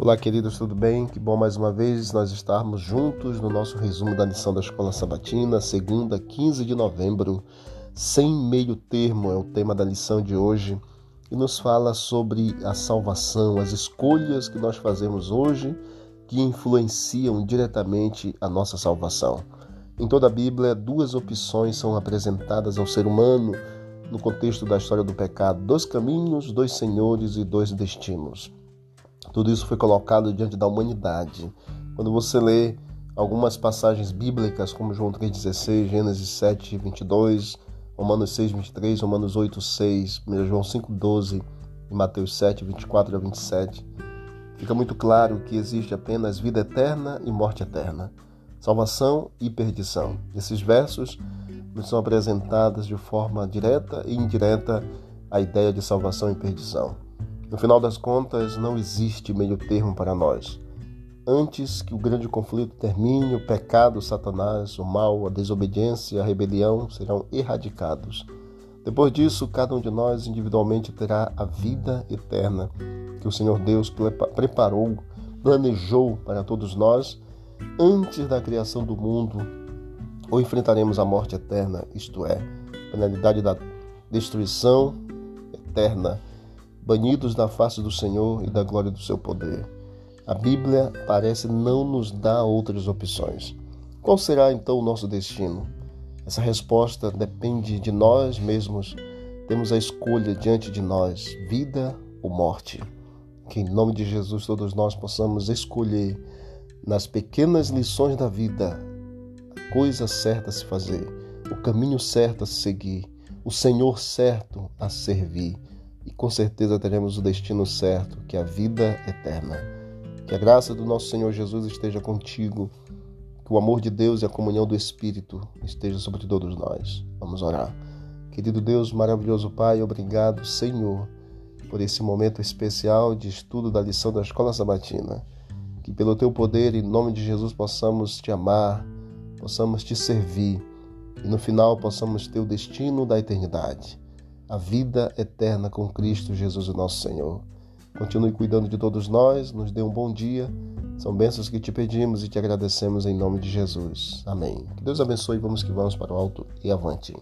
Olá, queridos, tudo bem? Que bom mais uma vez nós estarmos juntos no nosso resumo da lição da Escola Sabatina, segunda, 15 de novembro. Sem meio termo é o tema da lição de hoje e nos fala sobre a salvação, as escolhas que nós fazemos hoje que influenciam diretamente a nossa salvação. Em toda a Bíblia, duas opções são apresentadas ao ser humano no contexto da história do pecado: dois caminhos, dois senhores e dois destinos. Tudo isso foi colocado diante da humanidade. Quando você lê algumas passagens bíblicas, como João 3,16, Gênesis 7, 22, Romanos 6, 23, Romanos 8, 6, 1 João 5, 12 e Mateus 7, 24 a 27, fica muito claro que existe apenas vida eterna e morte eterna, salvação e perdição. Esses versos nos são apresentados de forma direta e indireta a ideia de salvação e perdição. No final das contas, não existe meio termo para nós. Antes que o grande conflito termine, o pecado, Satanás, o mal, a desobediência, a rebelião serão erradicados. Depois disso, cada um de nós individualmente terá a vida eterna que o Senhor Deus preparou, planejou para todos nós antes da criação do mundo. Ou enfrentaremos a morte eterna, isto é, a penalidade da destruição eterna banidos da face do Senhor e da glória do seu poder. A Bíblia parece não nos dar outras opções. Qual será então o nosso destino? Essa resposta depende de nós mesmos. Temos a escolha diante de nós: vida ou morte. Que em nome de Jesus todos nós possamos escolher nas pequenas lições da vida a coisa certa a se fazer, o caminho certo a se seguir, o Senhor certo a servir e com certeza teremos o destino certo, que é a vida eterna. Que a graça do nosso Senhor Jesus esteja contigo, que o amor de Deus e a comunhão do Espírito esteja sobre todos nós. Vamos orar. Querido Deus, maravilhoso Pai, obrigado, Senhor, por esse momento especial de estudo da lição da Escola Sabatina. Que pelo teu poder, em nome de Jesus, possamos te amar, possamos te servir e no final possamos ter o destino da eternidade a vida eterna com Cristo Jesus, o nosso Senhor. Continue cuidando de todos nós, nos dê um bom dia. São bênçãos que te pedimos e te agradecemos em nome de Jesus. Amém. Que Deus abençoe. Vamos que vamos para o alto e avante.